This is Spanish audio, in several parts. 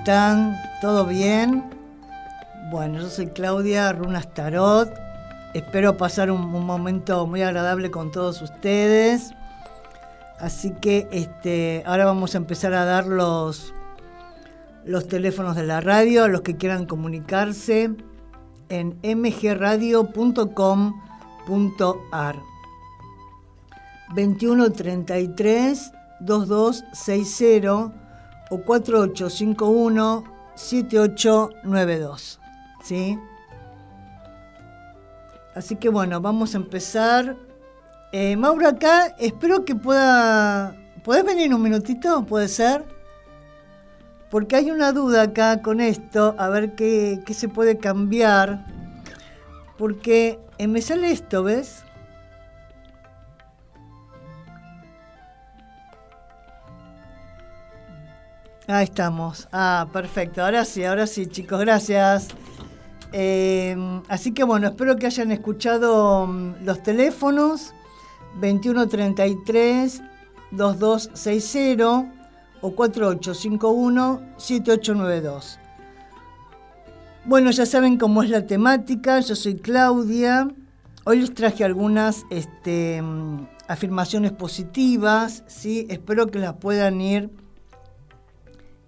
están? ¿Todo bien? Bueno, yo soy Claudia Runas Tarot. Espero pasar un, momento muy agradable con todos ustedes. Así que este, ahora vamos a empezar a dar los, los teléfonos de la radio a los que quieran comunicarse en mgradio.com.ar 2133 2260 o 4851 7892. ¿Sí? Así que bueno, vamos a empezar. Eh, acá, espero que pueda... ¿Puedes venir un minutito? ¿Puede ser? Porque hay una duda acá con esto, a ver qué, qué se puede cambiar. Porque eh, me sale esto, ¿ves? Ahí estamos. Ah, perfecto. Ahora sí, ahora sí, chicos, gracias. Eh, así que bueno, espero que hayan escuchado mm, los teléfonos 2133 2260 o 4851 7892. Bueno, ya saben cómo es la temática. Yo soy Claudia. Hoy les traje algunas este, mm, afirmaciones positivas. ¿sí? Espero que las puedan ir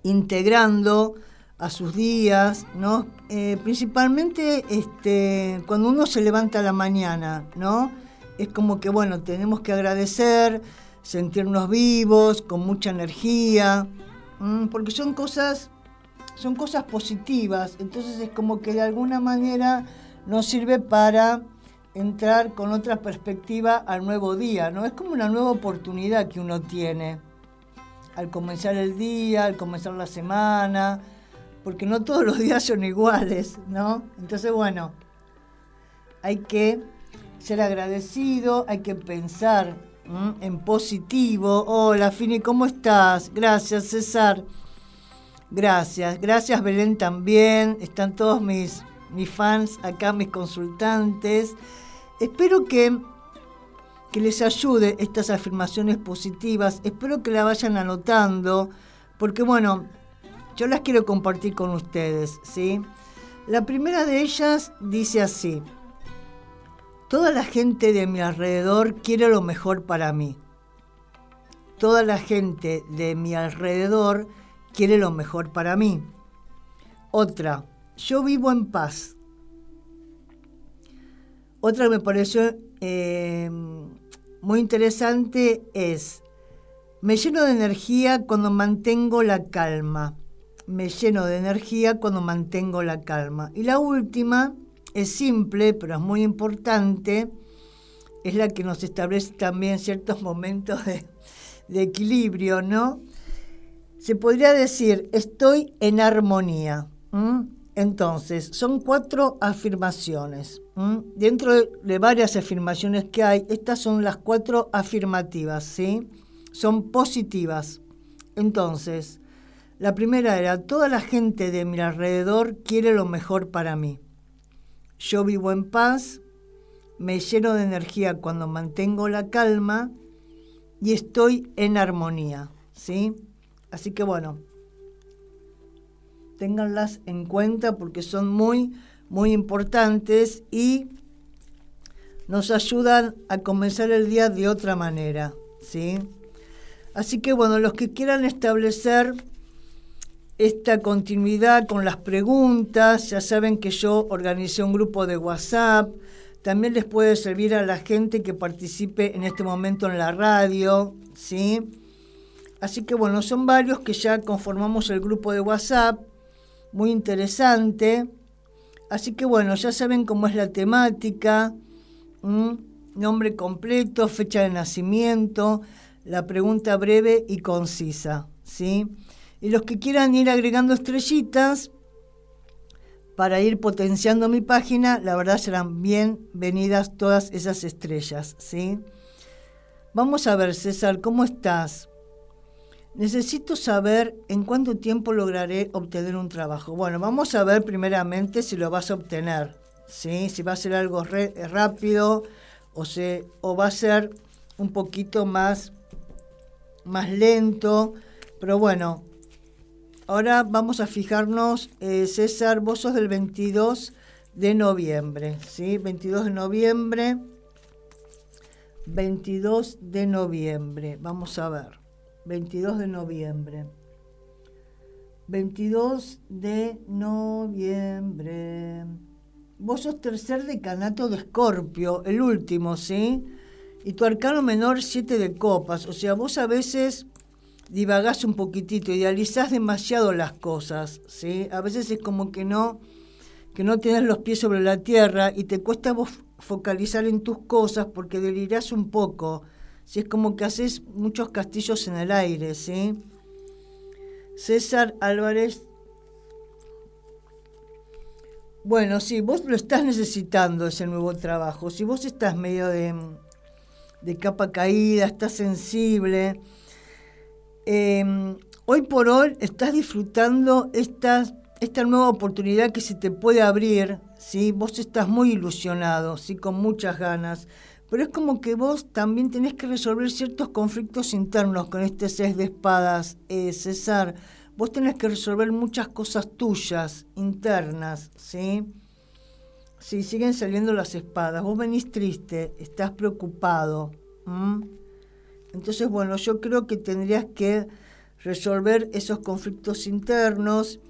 integrando a sus días, ¿no? Eh, principalmente este, cuando uno se levanta a la mañana, ¿no? Es como que, bueno, tenemos que agradecer, sentirnos vivos, con mucha energía, porque son cosas, son cosas positivas, entonces es como que de alguna manera nos sirve para entrar con otra perspectiva al nuevo día, ¿no? Es como una nueva oportunidad que uno tiene al comenzar el día, al comenzar la semana, porque no todos los días son iguales, ¿no? Entonces, bueno, hay que ser agradecido, hay que pensar en positivo. Hola, Fini, ¿cómo estás? Gracias, César. Gracias, gracias Belén también. Están todos mis, mis fans acá, mis consultantes. Espero que que les ayude estas afirmaciones positivas. Espero que la vayan anotando, porque bueno, yo las quiero compartir con ustedes, ¿sí? La primera de ellas dice así: Toda la gente de mi alrededor quiere lo mejor para mí. Toda la gente de mi alrededor quiere lo mejor para mí. Otra, yo vivo en paz. Otra me pareció eh, muy interesante es, me lleno de energía cuando mantengo la calma. Me lleno de energía cuando mantengo la calma. Y la última es simple, pero es muy importante. Es la que nos establece también ciertos momentos de, equilibrio, ¿no? Se podría decir, estoy en armonía. Entonces, son cuatro afirmaciones. Dentro de, varias afirmaciones que hay, estas son las cuatro afirmativas, ¿sí? Son positivas. Entonces, la primera era, toda la gente de mi alrededor quiere lo mejor para mí. Yo vivo en paz, me lleno de energía cuando mantengo la calma y estoy en armonía, ¿sí? Así que bueno, ténganlas en cuenta porque son muy, muy importantes y nos ayudan a comenzar el día de otra manera, ¿sí? Así que bueno, los que quieran establecer esta continuidad con las preguntas, ya saben que yo organicé un grupo de WhatsApp, también les puede servir a la gente que participe en este momento en la radio, ¿sí? Así que bueno, son varios que ya conformamos el grupo de WhatsApp muy interesante. Así que bueno, ya saben cómo es la temática, nombre completo, fecha de nacimiento, la pregunta breve y concisa, ¿sí? Y los que quieran ir agregando estrellitas para ir potenciando mi página, la verdad serán bienvenidas todas esas estrellas, ¿sí? Vamos a ver, César, ¿cómo estás? Necesito saber en cuánto tiempo lograré obtener un trabajo. Bueno, vamos a ver primeramente si lo vas a obtener, ¿sí? si va a ser algo rápido o, se, o va a ser un poquito más, más lento. Pero bueno, ahora vamos a fijarnos, eh, César, vos sos del 22 de noviembre, ¿sí? 22 de noviembre. 22 de noviembre, vamos a ver. 22 de noviembre. 22 de noviembre. Vos sos tercer decanato de Escorpio, el último, ¿sí? Y tu arcano menor, siete de copas. O sea, vos a veces divagás un poquitito, idealizás demasiado las cosas, ¿sí? A veces es como que no, que no tienes los pies sobre la tierra y te cuesta vos focalizar en tus cosas porque delirás un poco. Si es como que haces muchos castillos en el aire, ¿sí? César Álvarez bueno, sí, vos lo estás necesitando ese nuevo trabajo. Si vos estás medio de, capa caída, estás sensible, em, hoy por hoy estás disfrutando esta, esta nueva oportunidad que se te puede abrir, ¿sí? Vos estás muy ilusionado, ¿sí? Con muchas ganas. Pero es como que vos también tenés que resolver ciertos conflictos internos con este seis de espadas, eh, César vos tenés que resolver muchas cosas tuyas, internas, ¿sí? Si siguen saliendo las espadas, vos venís triste, estás preocupado. Entonces, bueno, yo creo que tendrías que resolver esos conflictos internos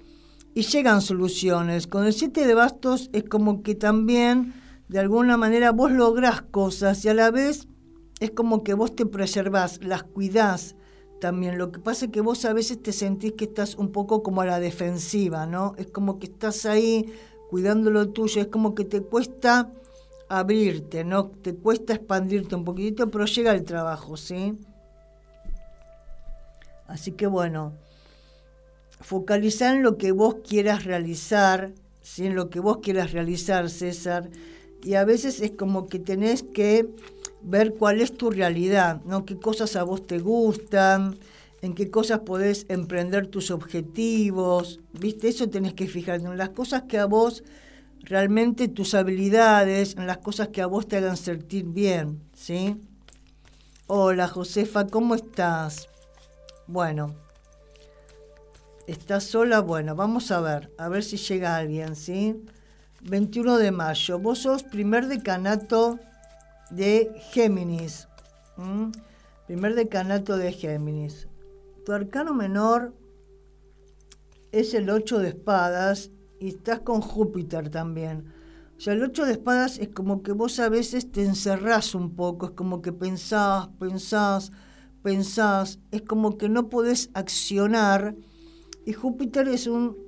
y llegan soluciones. Con el siete de bastos es como que también, de alguna manera, vos lográs cosas y a la vez es como que vos te preservás, las cuidás, también. Lo que pasa es que vos a veces te sentís que estás un poco como a la defensiva, ¿no? Es como que estás ahí cuidando lo tuyo, es como que te cuesta abrirte, ¿no? Te cuesta expandirte un poquitito, pero llega el trabajo, ¿sí? Así que bueno, focalizar en lo que vos quieras realizar, ¿sí? en lo que vos quieras realizar, César, y a veces es como que tenés que ver cuál es tu realidad, ¿no? qué cosas a vos te gustan, en qué cosas podés emprender tus objetivos, ¿viste? Eso tenés que fijarte en las cosas que a vos realmente tus habilidades, en las cosas que a vos te hagan sentir bien, ¿sí? Hola Josefa, ¿cómo estás? Bueno, ¿estás sola? Bueno, vamos a ver, a ver si llega alguien, ¿sí? 21 de mayo, vos sos primer decanato de Géminis. Primer decanato de Géminis. Tu arcano menor es el 8 de espadas y estás con Júpiter también. O sea, el 8 de espadas es como que vos a veces te encerrás un poco, es como que pensás, pensás, pensás, es como que no podés accionar. Y Júpiter es un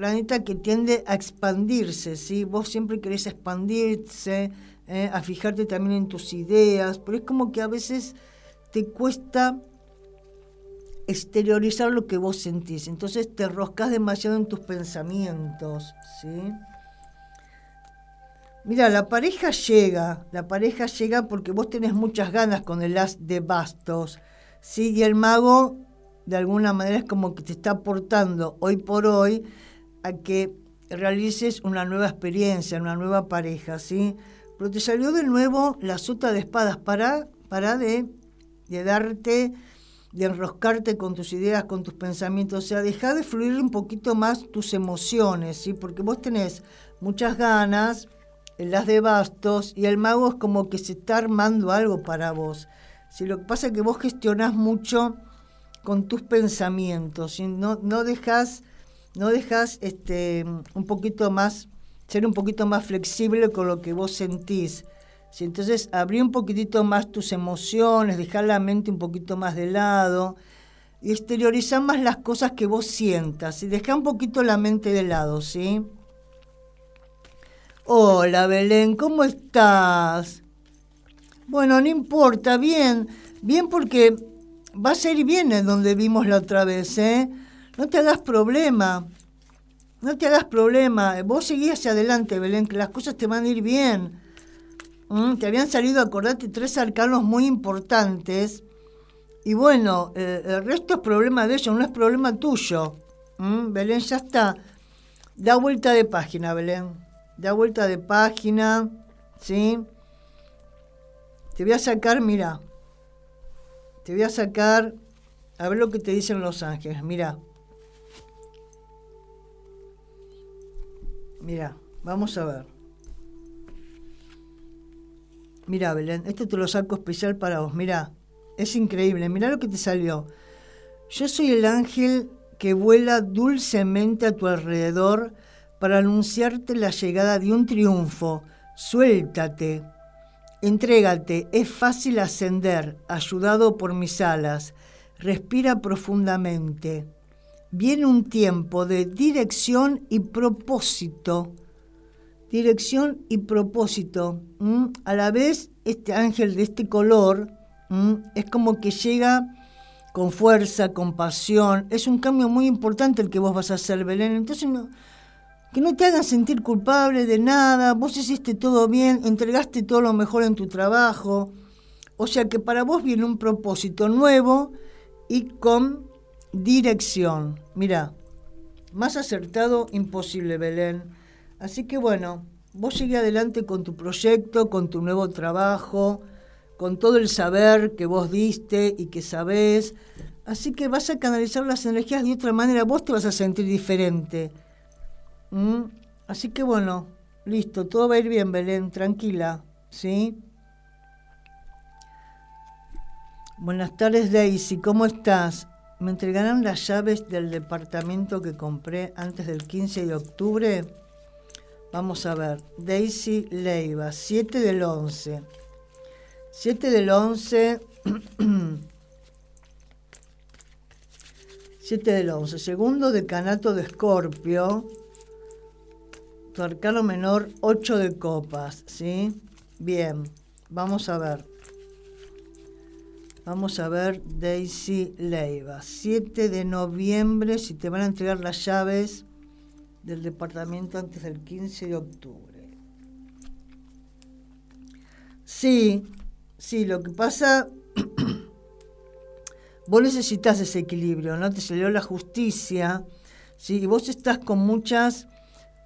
planeta que tiende a expandirse, ¿sí? Vos siempre querés expandirse, ¿eh? a fijarte también en tus ideas, pero es como que a veces te cuesta exteriorizar lo que vos sentís, entonces te roscas demasiado en tus pensamientos, ¿sí? Mira, la pareja llega, la pareja llega porque vos tenés muchas ganas con el as de bastos, ¿sí? Y el mago de alguna manera es como que te está aportando hoy por hoy a que realices una nueva experiencia, una nueva pareja, ¿sí? pero te salió de nuevo la sota de espadas para, para de, de darte, de enroscarte con tus ideas, con tus pensamientos, o sea, deja de fluir un poquito más tus emociones, ¿sí? porque vos tenés muchas ganas, las de bastos, y el mago es como que se está armando algo para vos. Si Lo que pasa es que vos gestionás mucho con tus pensamientos, no, no dejas, no dejas este, un poquito más ser un poquito más flexible con lo que vos sentís. Si entonces abrí un poquitito más tus emociones, dejar la mente un poquito más de lado y exteriorizar más las cosas que vos sientas y dejar un poquito la mente de lado, ¿sí? Hola Belén, ¿cómo estás? Bueno, no importa, bien, bien porque va a ser bien en donde vimos la otra vez, ¿eh? No te hagas problema. No te hagas problema, vos seguís hacia adelante, Belén, que las cosas te van a ir bien. Mm, te habían salido, acordate, tres arcanos muy importantes. Y bueno, eh, el resto es problema de ellos, no es problema tuyo. Mm, Belén, ya está. Da vuelta de página, Belén. Da vuelta de página, ¿sí? Te voy a sacar, mira. Te voy a sacar, a ver lo que te dicen los ángeles, mira. Mira, vamos a ver. Mira, Belén, esto te lo saco especial para vos. Mira, es increíble. Mira lo que te salió. Yo soy el ángel que vuela dulcemente a tu alrededor para anunciarte la llegada de un triunfo. Suéltate, entrégate, es fácil ascender, ayudado por mis alas. Respira profundamente. Viene un tiempo de dirección y propósito. Dirección y propósito. A la vez, este ángel de este color es como que llega con fuerza, con pasión. Es un cambio muy importante el que vos vas a hacer, Belén. Entonces, que no te hagan sentir culpable de nada. Vos hiciste todo bien, entregaste todo lo mejor en tu trabajo. O sea que para vos viene un propósito nuevo y con dirección. Mira, más acertado imposible, Belén. Así que bueno, vos sigue adelante con tu proyecto, con tu nuevo trabajo con todo el saber que vos diste y que sabés. Así que vas a canalizar las energías de otra manera, vos te vas a sentir diferente. ¿Mm? Así que bueno, listo, todo va a ir bien, Belén, tranquila, ¿sí? Buenas tardes, Daisy, ¿cómo estás? ¿Me entregarán las llaves del departamento que compré antes del 15 de octubre? Vamos a ver, Daisy Leiva, 7 del 11. 7 del 11. 7 del 11. Segundo decanato de Escorpio. Tu arcano menor, 8 de copas. ¿Sí? Bien. Vamos a ver. Vamos a ver Daisy Leiva. 7 de noviembre, si te van a entregar las llaves del departamento antes del 15 de octubre. Sí, Sí, lo que pasa, vos necesitas ese equilibrio, ¿no? Te salió la justicia, ¿sí? Y vos estás con muchas,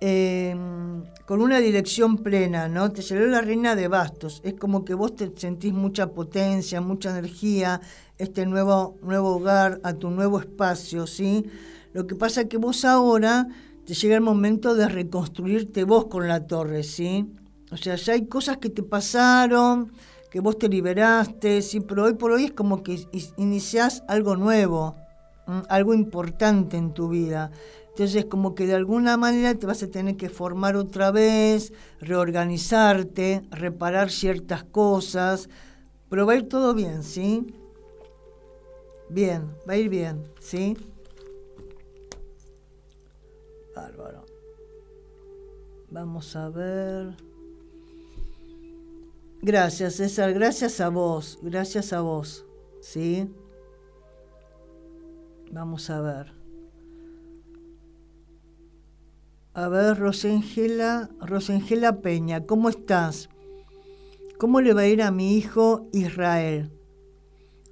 em, con una dirección plena, ¿no? Te salió la reina de bastos, es como que vos te sentís mucha potencia, mucha energía, este nuevo, nuevo hogar, a tu nuevo espacio, ¿sí? Lo que pasa es que vos ahora te llega el momento de reconstruirte vos con la torre, ¿sí? O sea, ya hay cosas que te pasaron, que vos te liberaste, sí, pero hoy por hoy es como que iniciás algo nuevo, algo importante en tu vida. Entonces, como que de alguna manera te vas a tener que formar otra vez, reorganizarte, reparar ciertas cosas, pero va a ir todo bien, ¿sí? Bien, va a ir bien, ¿sí? Bárbaro. Vamos a ver. Gracias, César, gracias a vos, gracias a vos, ¿sí? Vamos a ver. A ver, Rosengela, Rosengela Peña, ¿cómo estás? ¿Cómo le va a ir a mi hijo Israel?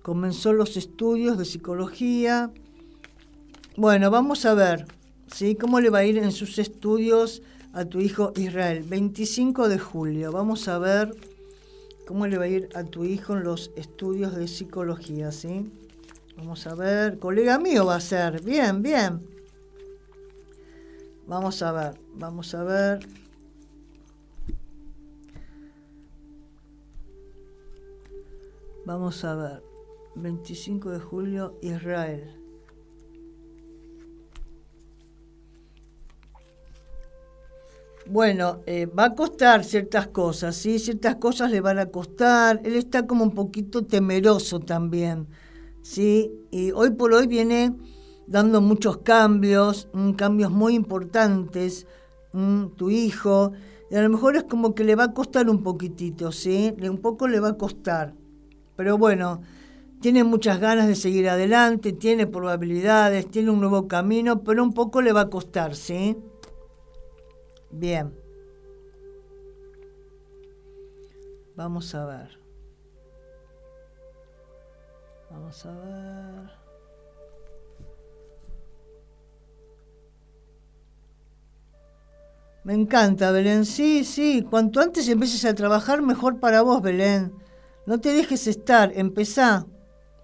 Comenzó los estudios de psicología. Bueno, vamos a ver, ¿sí? ¿Cómo le va a ir en sus estudios a tu hijo Israel? 25 de julio, vamos a ver cómo le va a ir a tu hijo en los estudios de psicología, ¿sí? Vamos a ver, colega mío va a ser, bien, bien. Vamos a ver, vamos a ver. Vamos a ver, 25 de julio, Israel. Bueno, eh, va a costar ciertas cosas, ¿sí? Ciertas cosas le van a costar. Él está como un poquito temeroso también, ¿sí? Y hoy por hoy viene dando muchos cambios, mm, cambios muy importantes, mm, tu hijo. Y a lo mejor es como que le va a costar un poquitito, ¿sí? Un poco le va a costar. Pero bueno, tiene muchas ganas de seguir adelante, tiene probabilidades, tiene un nuevo camino, pero un poco le va a costar, ¿sí? Bien. Vamos a ver. Vamos a ver. Me encanta, Belén. Sí, sí. Cuanto antes empieces a trabajar, mejor para vos, Belén. No te dejes estar. Empezá.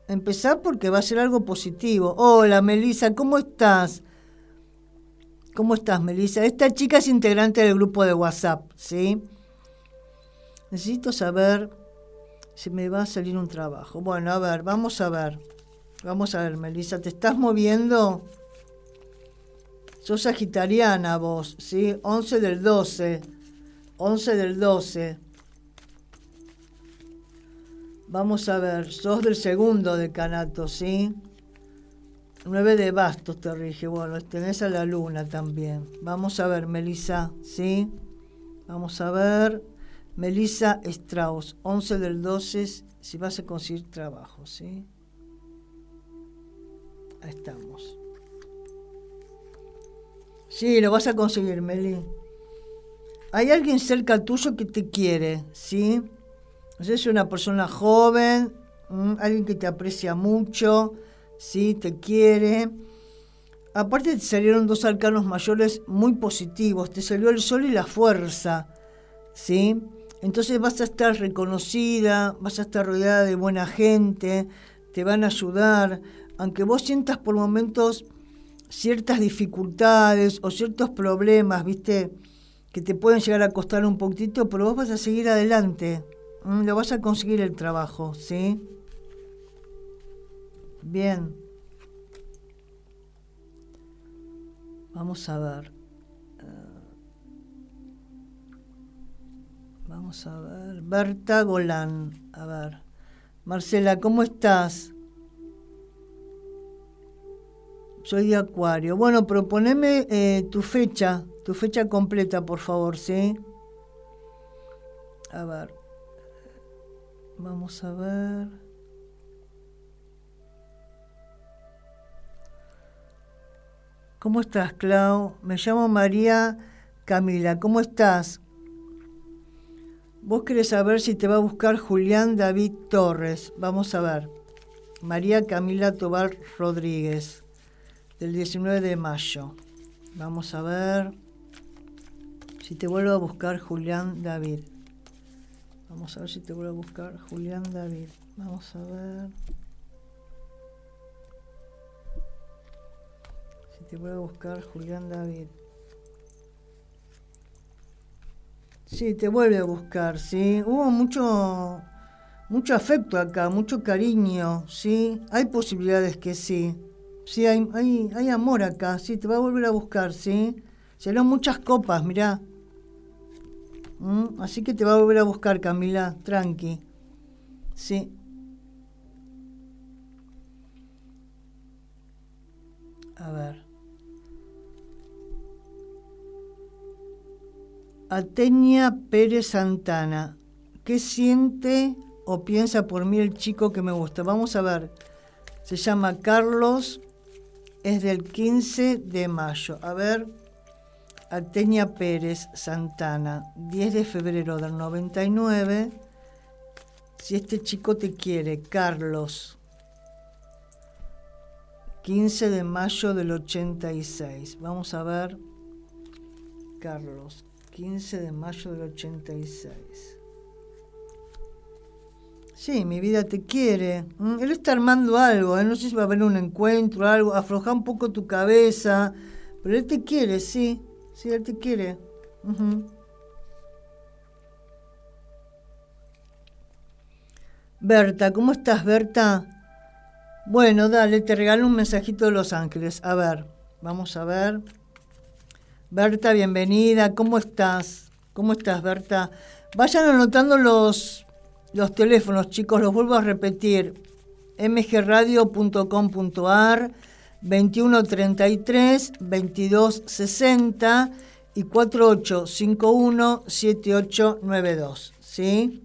Empezá porque va a ser algo positivo. Hola, Melissa, ¿cómo estás? ¿Cómo estás, Melissa? Esta chica es integrante del grupo de WhatsApp, ¿sí? Necesito saber si me va a salir un trabajo. Bueno, a ver, vamos a ver. Vamos a ver, Melissa, ¿te estás moviendo? Sos sagitariana vos, ¿sí? 11 del 12. 11 del 12. Vamos a ver, sos del segundo decanato, ¿sí? 9 de bastos te rige. Bueno, tenés a la luna también. Vamos a ver, Melissa, ¿sí? Vamos a ver. Melissa Strauss, 11 del 12, si vas a conseguir trabajo, ¿sí? Ahí estamos. Sí, lo vas a conseguir, Meli. Hay alguien cerca tuyo que te quiere, ¿sí? Es una persona joven, alguien que te aprecia mucho, ¿sí? Te quiere. Aparte te salieron dos arcanos mayores muy positivos. Te salió el sol y la fuerza, ¿sí? Entonces vas a estar reconocida, vas a estar rodeada de buena gente, te van a ayudar, aunque vos sientas por momentos ciertas dificultades o ciertos problemas, ¿viste? Que te pueden llegar a costar un poquito, pero vos vas a seguir adelante, lo vas a conseguir el trabajo, ¿sí? Bien. Vamos a ver. Vamos a ver. Berta Golán. A ver. Marcela, ¿cómo estás? Soy de Acuario. Bueno, proponeme eh, tu fecha, tu fecha completa, por favor, ¿sí? A ver. Vamos a ver. ¿Cómo estás, Clau? Me llamo María Camila. ¿Cómo estás? Vos querés saber si te va a buscar Julián David Torres. Vamos a ver. María Camila Tobar Rodríguez, del 19 de mayo. Vamos a ver si te vuelvo a buscar Julián David. Vamos a ver si te vuelvo a buscar Julián David. Vamos a ver. Si te vuelvo a buscar Julián David. Sí, te vuelve a buscar, sí. Hubo mucho, mucho afecto acá, mucho cariño, sí. Hay posibilidades que sí. Sí, hay, hay, amor acá, sí, te va a volver a buscar, sí. Serán muchas copas, mirá. ¿Mm? Así que te va a volver a buscar, Camila, tranqui. Sí. A ver. Atenia Pérez Santana. ¿Qué siente o piensa por mí el chico que me gusta? Vamos a ver. Se llama Carlos. Es del 15 de mayo. A ver. Atenia Pérez Santana. 10 de febrero del 99. Si este chico te quiere, Carlos. 15 de mayo del 86. Vamos a ver. Carlos. 15 de mayo del 86. Sí, mi vida te quiere. Él está armando algo, ¿eh? no sé si va a haber un encuentro, algo, afloja un poco tu cabeza, pero él te quiere, sí, sí, él te quiere. Berta, ¿cómo estás, Berta? Bueno, dale, te regalo un mensajito de Los Ángeles. A ver, vamos a ver. Berta, bienvenida. ¿Cómo estás? ¿Cómo estás, Berta? Vayan anotando los, los teléfonos, chicos, los vuelvo a repetir. mgradio.com.ar 2133 2260 y 4851 7892. ¿Sí?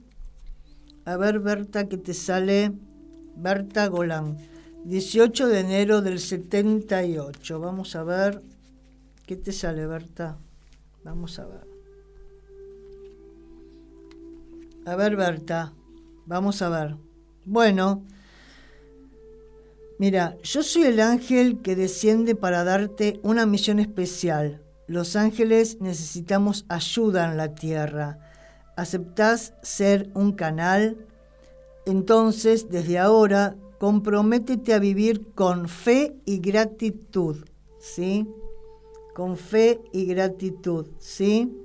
A ver, Berta, que te sale. Berta Golán. 18 de enero del 78. Vamos a ver. ¿Qué te sale, Berta? Vamos a ver. A ver, Berta, vamos a ver. Bueno, mira, yo soy el ángel que desciende para darte una misión especial. Los ángeles necesitamos ayuda en la tierra. ¿Aceptás ser un canal? Entonces, desde ahora, comprométete a vivir con fe y gratitud, ¿sí? con fe y gratitud, ¿sí?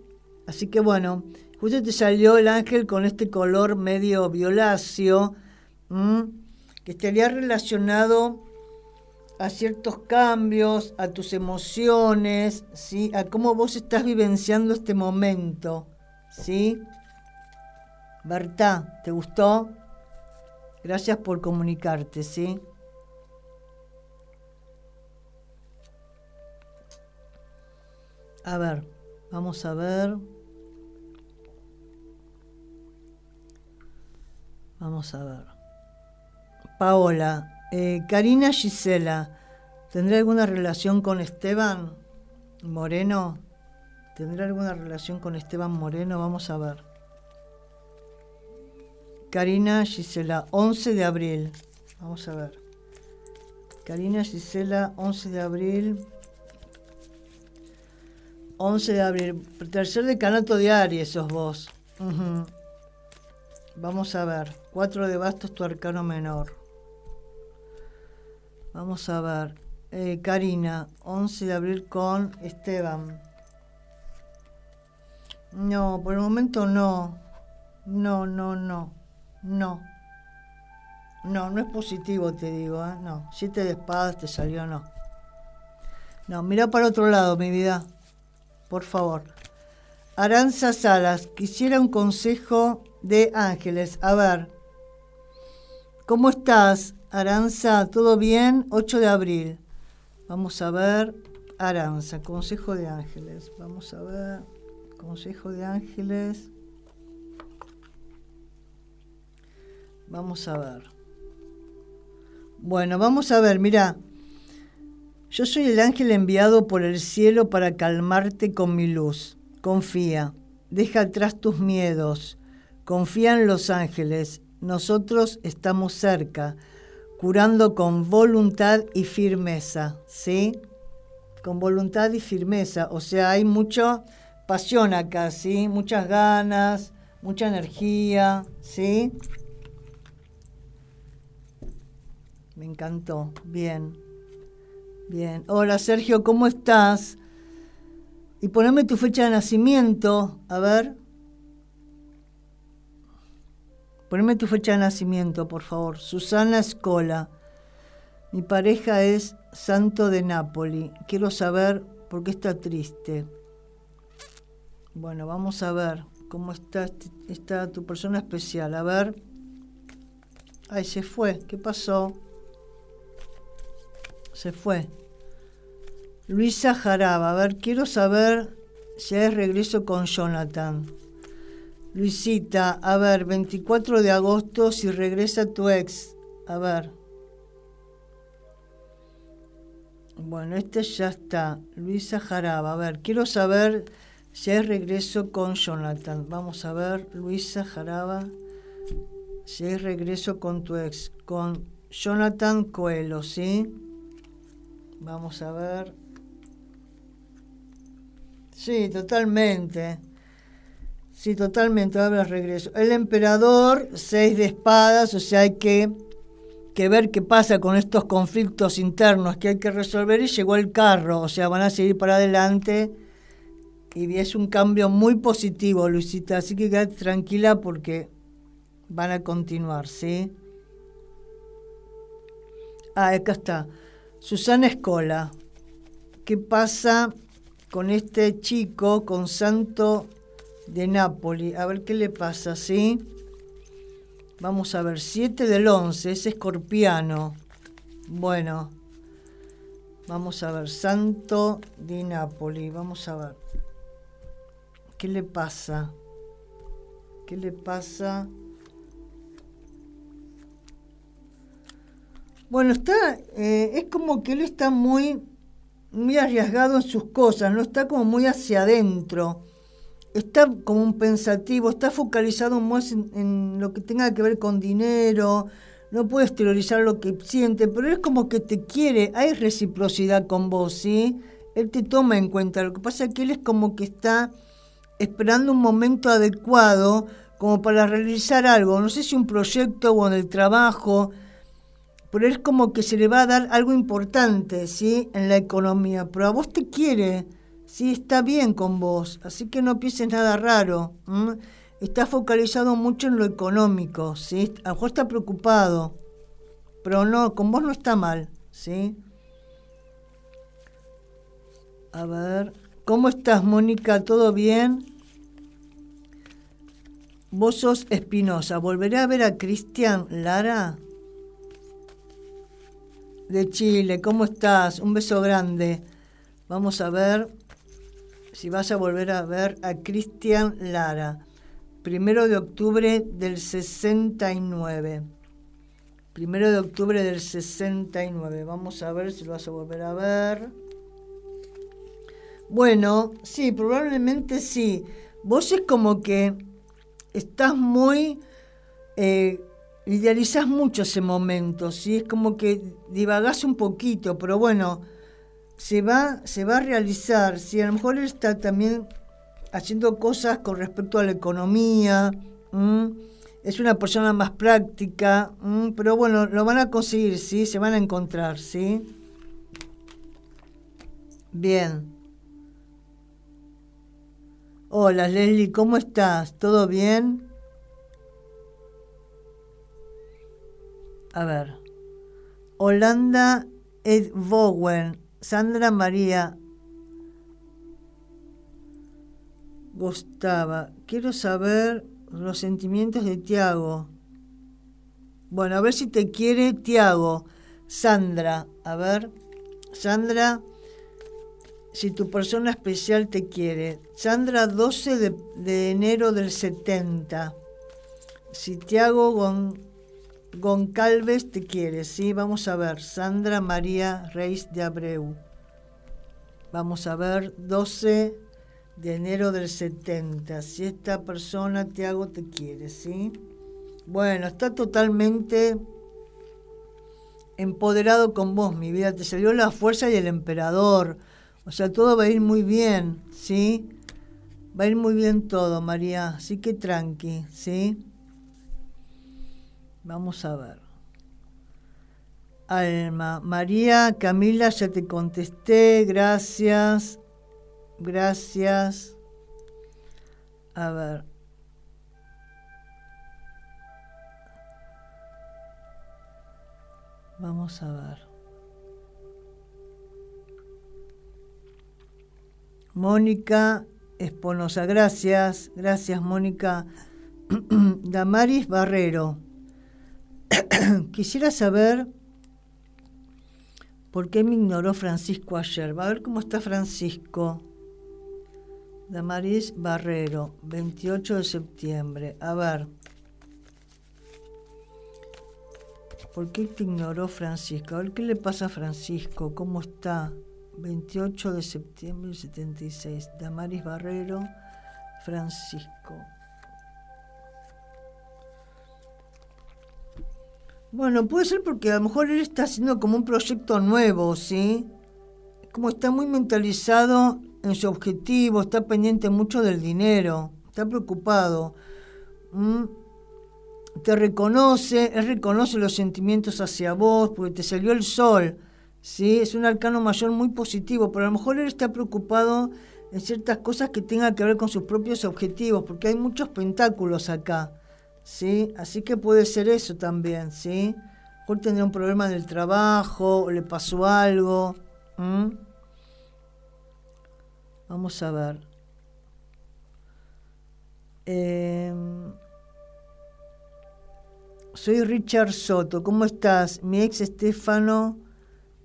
Así que bueno, justo te salió el ángel con este color medio violáceo, que estaría relacionado a ciertos cambios, a tus emociones, ¿sí? a cómo vos estás vivenciando este momento. ¿sí? Berta, ¿te gustó? Gracias por comunicarte, ¿sí? A ver, vamos a ver. Vamos a ver. Paola, eh, Karina Gisela, ¿tendrá alguna relación con Esteban Moreno? ¿Tendrá alguna relación con Esteban Moreno? Vamos a ver. Karina Gisela, 11 de abril. Vamos a ver. Karina Gisela, 11 de abril. 11 de abril. Tercer decanato de Aries sos vos. Vamos a ver. 4 de bastos, tu arcano menor. Vamos a ver. Eh, Karina, 11 de abril con Esteban. No, por el momento no. No, no, no. No. No, no es positivo, te digo, ¿eh? No. Siete de espadas te salió, no. No, mira para otro lado, mi vida por favor. Aranza Salas, quisiera un consejo de Ángeles. A ver, ¿cómo estás, Aranza? ¿Todo bien? 8 de abril. Vamos a ver, Aranza, consejo de Ángeles. Vamos a ver, consejo de Ángeles. Vamos a ver. Bueno, vamos a ver, mira, yo soy el ángel enviado por el cielo para calmarte con mi luz. Confía, deja atrás tus miedos, confía en los ángeles. Nosotros estamos cerca, curando con voluntad y firmeza, ¿sí? Con voluntad y firmeza, o sea, hay mucha pasión acá, ¿sí? Muchas ganas, mucha energía, ¿sí? Me encantó, bien. Bien. Hola Sergio, ¿cómo estás? Y poneme tu fecha de nacimiento, a ver. Poneme tu fecha de nacimiento, por favor. Susana Escola. Mi pareja es Santo de Nápoli. Quiero saber por qué está triste. Bueno, vamos a ver cómo está, está tu persona especial. A ver. Ay, se fue. ¿Qué pasó? Se fue. Luisa Jaraba, a ver, quiero saber si hay regreso con Jonathan. Luisita, a ver, 24 de agosto, si regresa tu ex. A ver. Bueno, este ya está. Luisa Jaraba, a ver, quiero saber si hay regreso con Jonathan. Vamos a ver, Luisa Jaraba, si hay regreso con tu ex. Con Jonathan Coelho, ¿sí? Vamos a ver. Sí, totalmente. Sí, totalmente. Ahora regreso. El emperador, seis de espadas, o sea, hay que, que ver qué pasa con estos conflictos internos que hay que resolver. Y llegó el carro, o sea, van a seguir para adelante. Y es un cambio muy positivo, Luisita. Así que quédate tranquila porque van a continuar, ¿sí? Ah, acá está. Susana Escola. ¿Qué pasa con este chico, con Santo de Nápoli. A ver qué le pasa, ¿sí? Vamos a ver, 7 del 11, es escorpiano. Bueno, vamos a ver, Santo de Nápoli, vamos a ver. ¿Qué le pasa? ¿Qué le pasa? Bueno, está, eh, es como que él está muy muy arriesgado en sus cosas, no está como muy hacia adentro, está como un pensativo, está focalizado más en, lo que tenga que ver con dinero, no puede exteriorizar lo que siente, pero es como que te quiere, hay reciprocidad con vos, ¿sí? Él te toma en cuenta, lo que pasa es que él es como que está esperando un momento adecuado como para realizar algo, no sé si un proyecto o en el trabajo, pero es como que se le va a dar algo importante, ¿sí? En la economía, pero a vos te quiere, ¿sí? Está bien con vos, así que no pienses nada raro. Está focalizado mucho en lo económico, ¿sí? A lo mejor está preocupado, pero no, con vos no está mal, ¿sí? A ver, ¿cómo estás, Mónica? ¿Todo bien? Vos sos Espinosa. ¿Volveré a ver a Cristian Lara? De Chile, ¿cómo estás? Un beso grande. Vamos a ver si vas a volver a ver a Cristian Lara. Primero de octubre del 69. Primero de octubre del 69. Vamos a ver si lo vas a volver a ver. Bueno, sí, probablemente sí. Vos es como que estás muy, eh, idealizás mucho ese momento, ¿sí? Es como que divagás un poquito, pero bueno, se va, se va a realizar, ¿sí? A lo mejor él está también haciendo cosas con respecto a la economía, es una persona más práctica, pero bueno, lo van a conseguir, ¿sí? Se van a encontrar, ¿sí? Bien. Hola Leslie, ¿cómo estás? ¿Todo bien? A ver. Holanda Ed Bowen, Sandra María Gustava. Quiero saber los sentimientos de Tiago. Bueno, a ver si te quiere Tiago. Sandra, a ver. Sandra si tu persona especial te quiere. Sandra, 12 de, enero del 70. Si Tiago Gon, Goncalves te quiere, ¿sí? Vamos a ver. Sandra María Reis de Abreu. Vamos a ver, 12 de enero del 70. Si esta persona, Tiago, te quiere, ¿sí? Bueno, está totalmente empoderado con vos, mi vida. Te salió la fuerza y el emperador o sea, todo va a ir muy bien, ¿sí? Va a ir muy bien todo, María. Así que tranqui, ¿sí? Vamos a ver. Alma. María, Camila, ya te contesté. Gracias. Gracias. A ver. Vamos a ver. Mónica Esponosa, gracias, gracias Mónica. Damaris Barrero, quisiera saber por qué me ignoró Francisco ayer. Va a ver cómo está Francisco. Damaris Barrero, 28 de septiembre. A ver. ¿Por qué te ignoró Francisco? A ver qué le pasa a Francisco, cómo está. 28 de septiembre del 76. Damaris Barrero, Francisco. Bueno, puede ser porque a lo mejor él está haciendo como un proyecto nuevo, ¿sí? Como está muy mentalizado en su objetivo, está pendiente mucho del dinero, está preocupado. Te reconoce, él reconoce los sentimientos hacia vos, porque te salió el sol ¿sí? Es un arcano mayor muy positivo, pero a lo mejor él está preocupado en ciertas cosas que tengan que ver con sus propios objetivos, porque hay muchos pentáculos acá, ¿sí? Así que puede ser eso también, ¿sí? Mejor tendrá un problema en el trabajo, o le pasó algo. Vamos a ver. Em, soy Richard Soto, ¿cómo estás? Mi ex Estefano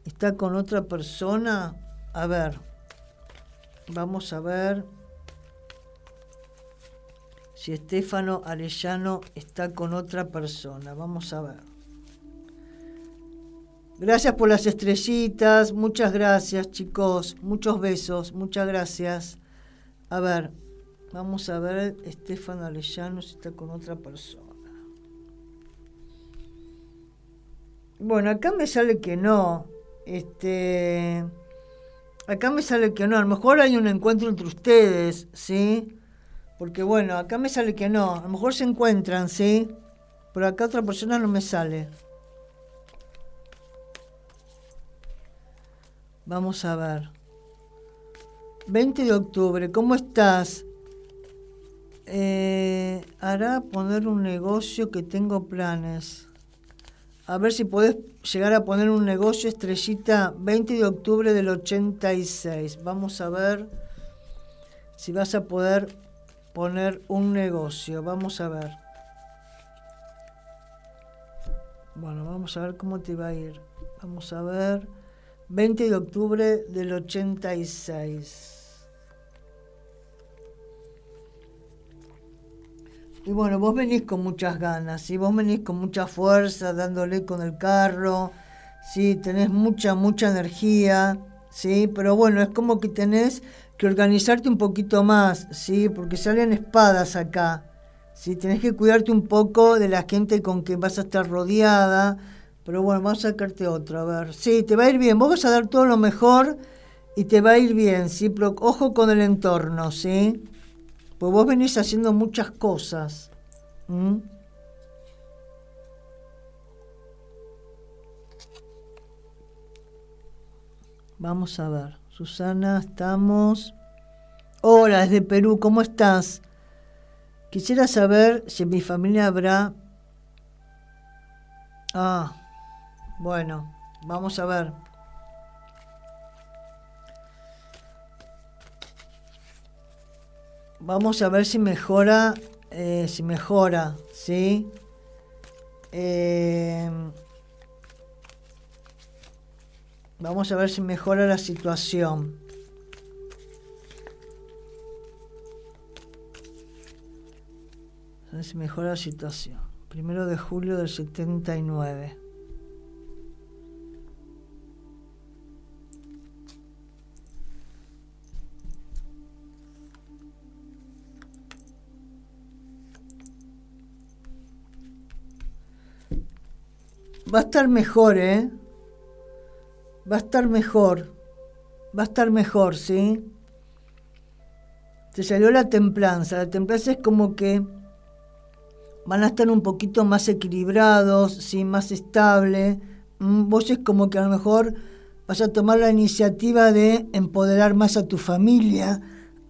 está con otra persona. A ver, vamos a ver si Estefano Arellano está con otra persona. Vamos a ver. Gracias por las estrellitas, muchas gracias chicos, muchos besos, muchas gracias. A ver, vamos a ver Estefano Arellano si está con otra persona. Bueno, acá me sale que no. Este, acá me sale que no, a lo mejor hay un encuentro entre ustedes, ¿sí? Porque bueno, acá me sale que no, a lo mejor se encuentran, ¿sí? Pero acá otra persona no me sale. Vamos a ver. 20 de octubre, ¿cómo estás? Eh, hará poner un negocio que tengo planes. A ver si podés llegar a poner un negocio estrellita 20 de octubre del 86. Vamos a ver si vas a poder poner un negocio. Vamos a ver. Bueno, vamos a ver cómo te va a ir. Vamos a ver. 20 de octubre del 86. Y bueno, vos venís con muchas ganas, y vos venís con mucha fuerza, dándole con el carro, sí, tenés mucha, mucha energía, sí, pero bueno, es como que tenés que organizarte un poquito más, sí, porque salen espadas acá, sí, tenés que cuidarte un poco de la gente con que vas a estar rodeada, pero bueno, vamos a sacarte otro, a ver, sí, te va a ir bien, vos vas a dar todo lo mejor y te va a ir bien, sí, pero ojo con el entorno, sí. Pues vos venís haciendo muchas cosas. Vamos a ver. Susana, estamos. Hola, desde Perú, ¿cómo estás? Quisiera saber si en mi familia habrá... Ah, bueno, vamos a ver. Vamos a ver si mejora, eh, si mejora, ¿sí? Eh, vamos a ver si mejora la situación. A ver si mejora la situación. Primero de julio del 79. Va a estar mejor, ¿eh? Va a estar mejor. Va a estar mejor, ¿sí? Te salió la templanza. La templanza es como que van a estar un poquito más equilibrados, ¿sí? Más estable. Mm, vos es como que a lo mejor vas a tomar la iniciativa de empoderar más a tu familia.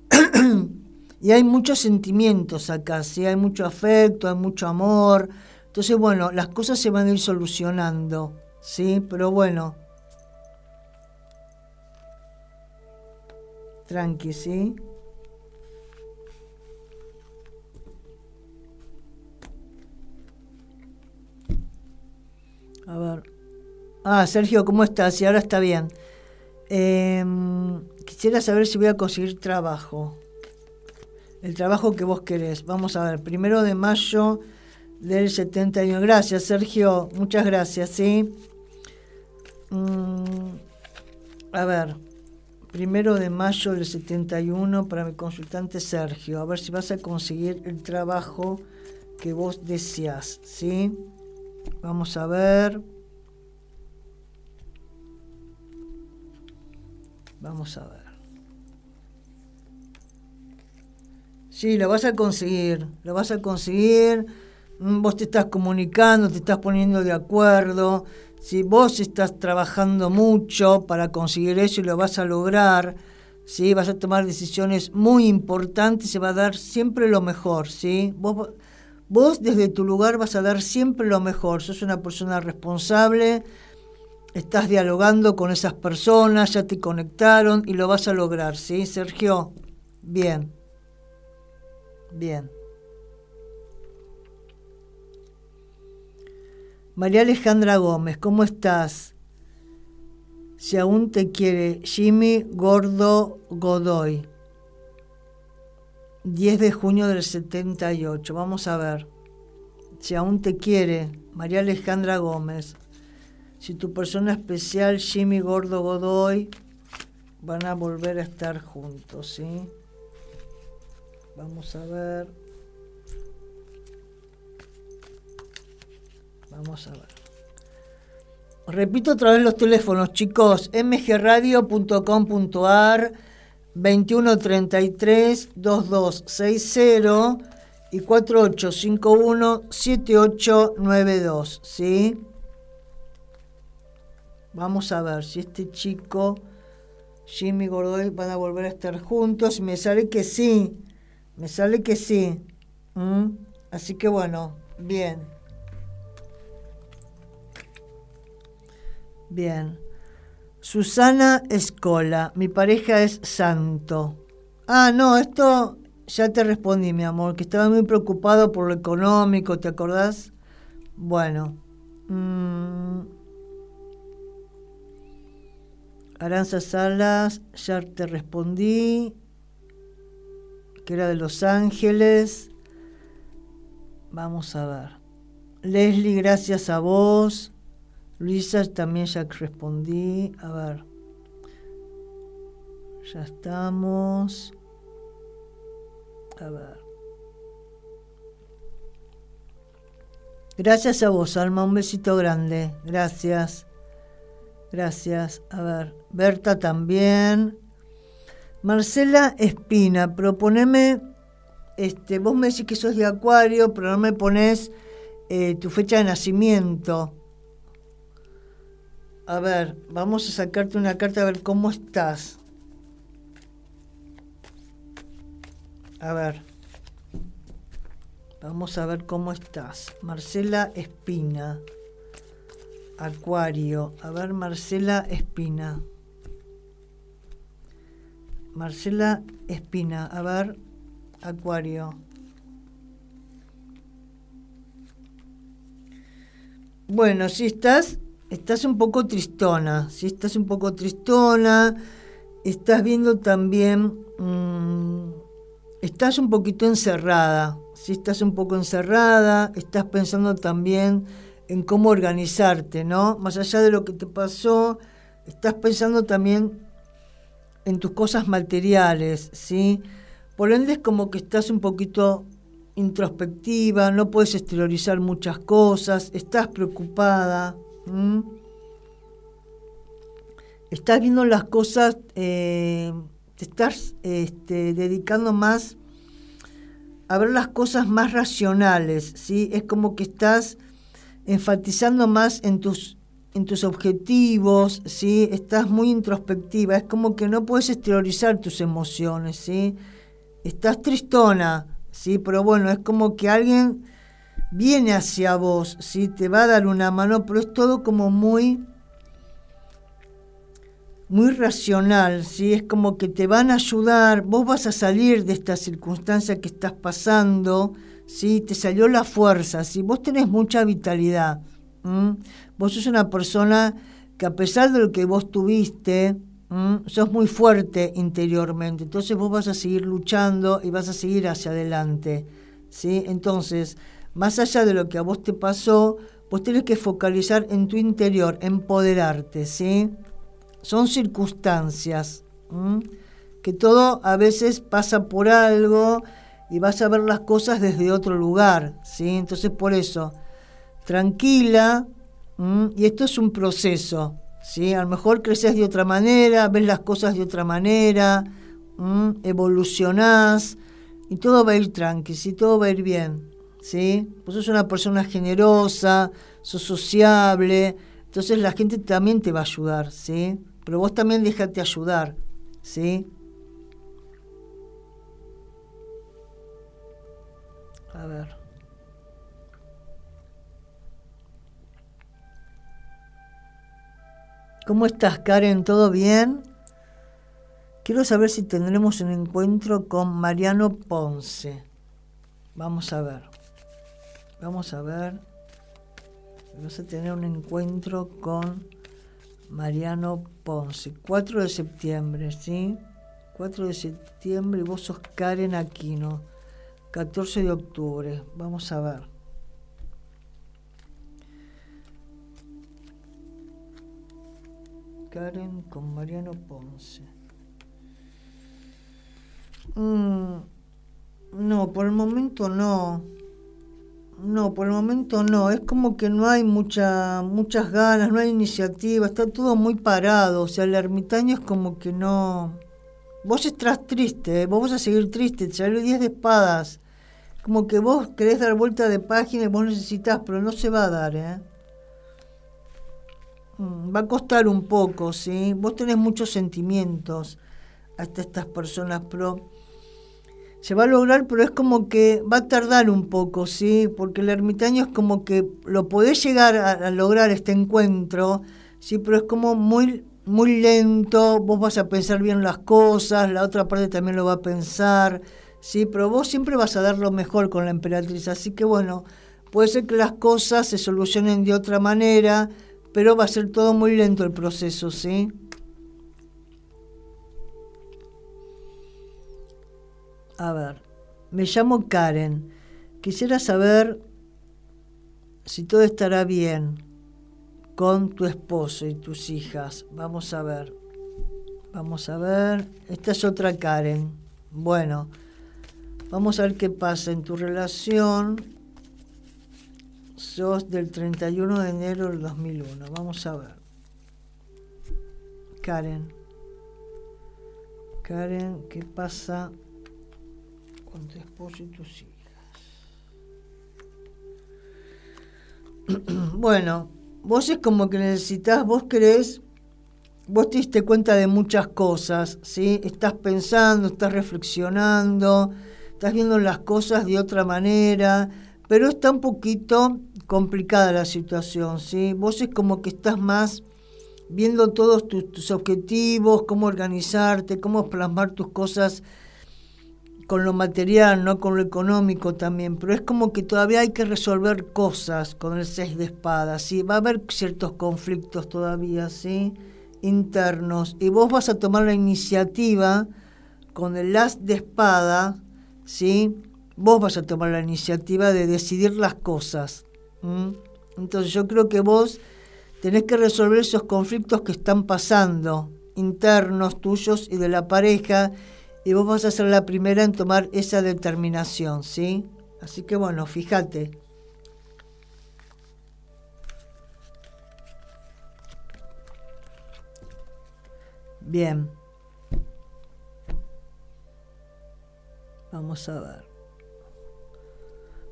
y hay muchos sentimientos acá, ¿sí? Hay mucho afecto, hay mucho amor entonces, bueno, las cosas se van a ir solucionando, ¿sí? Pero bueno, tranqui, ¿sí? A ver. Ah, Sergio, ¿cómo estás? Y ahora está bien. Em, quisiera saber si voy a conseguir trabajo. El trabajo que vos querés. Vamos a ver, primero de mayo del 71. Gracias, Sergio. Muchas gracias, ¿sí? Mm, a ver, primero de mayo del 71 para mi consultante Sergio. A ver si vas a conseguir el trabajo que vos deseas, ¿sí? Vamos a ver. Vamos a ver. Sí, lo vas a conseguir, lo vas a conseguir vos te estás comunicando, te estás poniendo de acuerdo, si vos estás trabajando mucho para conseguir eso y lo vas a lograr, ¿sí? vas a tomar decisiones muy importantes, se va a dar siempre lo mejor, ¿sí? Vos, vos desde tu lugar vas a dar siempre lo mejor, sos una persona responsable, estás dialogando con esas personas, ya te conectaron y lo vas a lograr, ¿sí, Sergio? Bien. Bien. María Alejandra Gómez, ¿cómo estás? Si aún te quiere, Jimmy Gordo Godoy. 10 de junio del 78. Vamos a ver. Si aún te quiere, María Alejandra Gómez. Si tu persona especial, Jimmy Gordo Godoy, van a volver a estar juntos, ¿sí? Vamos a ver. Vamos a ver. Repito otra vez los teléfonos, chicos. mgradio.com.ar 2133 2260 y 4851 7892, ¿sí? Vamos a ver si este chico Jimmy Gordoy van a volver a estar juntos. Me sale que sí. Me sale que sí. Así que bueno, bien. Bien. Susana Escola, mi pareja es Santo. Ah, no, esto ya te respondí, mi amor, que estaba muy preocupado por lo económico, ¿te acordás? Bueno. Mm. Aranza Salas, ya te respondí, que era de Los Ángeles. Vamos a ver. Leslie, gracias a vos. Luisa, también ya respondí. A ver. Ya estamos. A ver. Gracias a vos, Alma. Un besito grande. Gracias. Gracias. A ver. Berta también. Marcela Espina, proponeme. Este, vos me decís que sos de Acuario, pero no me pones eh, tu fecha de nacimiento. A ver, vamos a sacarte una carta a ver cómo estás. A ver. Vamos a ver cómo estás. Marcela Espina. Acuario. A ver, Marcela Espina. Marcela Espina. A ver, Acuario. Bueno, si estás estás un poco tristona, si estás un poco tristona, estás viendo también, mm, estás un poquito encerrada, si estás un poco encerrada, estás pensando también en cómo organizarte, ¿no? Más allá de lo que te pasó, estás pensando también en tus cosas materiales, ¿sí? Por ende es como que estás un poquito introspectiva, no puedes exteriorizar muchas cosas, estás preocupada, ¿Mm? Estás viendo las cosas, eh, te estás este, dedicando más a ver las cosas más racionales, ¿sí? Es como que estás enfatizando más en tus, en tus objetivos, ¿sí? Estás muy introspectiva, es como que no puedes exteriorizar tus emociones, ¿sí? Estás tristona, ¿sí? Pero bueno, es como que alguien viene hacia vos, ¿sí? te va a dar una mano, pero es todo como muy, muy racional, ¿sí? es como que te van a ayudar, vos vas a salir de esta circunstancia que estás pasando, ¿sí? te salió la fuerza, ¿sí? vos tenés mucha vitalidad, vos sos una persona que a pesar de lo que vos tuviste, sos muy fuerte interiormente, entonces vos vas a seguir luchando y vas a seguir hacia adelante. ¿sí? Entonces, más allá de lo que a vos te pasó, vos tenés que focalizar en tu interior, empoderarte, ¿sí? Son circunstancias, que todo a veces pasa por algo y vas a ver las cosas desde otro lugar, ¿sí? Entonces por eso, tranquila, y esto es un proceso, ¿sí? A lo mejor creces de otra manera, ves las cosas de otra manera, evolucionás, y todo va a ir tranqui. Todo va a ir bien. ¿Sí? Vos sos una persona generosa, sos sociable, entonces la gente también te va a ayudar, ¿sí? Pero vos también déjate ayudar, ¿sí? A ver. ¿Cómo estás, Karen? ¿Todo bien? Quiero saber si tendremos un encuentro con Mariano Ponce. Vamos a ver. Vamos a ver. Vamos a tener un encuentro con Mariano Ponce. 4 de septiembre, ¿sí? 4 de septiembre y vos sos Karen Aquino. 14 de octubre. Vamos a ver. Karen con Mariano Ponce. Mm, no, por el momento no. No, por el momento no. Es como que no hay mucha, muchas ganas, no hay iniciativa, está todo muy parado. O sea, el ermitaño es como que no. Vos estás triste, ¿eh? vos vas a seguir triste, te salió 10 de espadas. Como que vos querés dar vuelta de página y vos necesitas, pero no se va a dar, ¿eh? Mm, va a costar un poco, ¿sí? Vos tenés muchos sentimientos hasta estas personas, pero se va a lograr, pero es como que va a tardar un poco, ¿sí? Porque el ermitaño es como que lo podés llegar a, lograr este encuentro, ¿sí? Pero es como muy, muy lento, vos vas a pensar bien las cosas, la otra parte también lo va a pensar, ¿sí? Pero vos siempre vas a dar lo mejor con la emperatriz, así que bueno, puede ser que las cosas se solucionen de otra manera, pero va a ser todo muy lento el proceso, ¿sí? A ver, me llamo Karen. Quisiera saber si todo estará bien con tu esposo y tus hijas. Vamos a ver. Vamos a ver. Esta es otra Karen. Bueno, vamos a ver qué pasa en tu relación sos del 31 de enero del 2001. Vamos a ver. Karen. Karen, ¿qué pasa con tu esposo y tus hijas? bueno, vos es como que necesitas, vos crees, vos te diste cuenta de muchas cosas, ¿sí? Estás pensando, estás reflexionando, estás viendo las cosas de otra manera, pero está un poquito complicada la situación, ¿sí? Vos es como que estás más viendo todos tus, objetivos, cómo organizarte, cómo plasmar tus cosas con lo material, no con lo económico también, pero es como que todavía hay que resolver cosas con el seis de espadas, ¿sí? Va a haber ciertos conflictos todavía, ¿sí? Internos, y vos vas a tomar la iniciativa con el as de espada, ¿sí? Vos vas a tomar la iniciativa de decidir las cosas. Entonces yo creo que vos tenés que resolver esos conflictos que están pasando, internos tuyos y de la pareja, y vos vas a ser la primera en tomar esa determinación, ¿sí? Así que bueno, fíjate. Bien. Vamos a ver.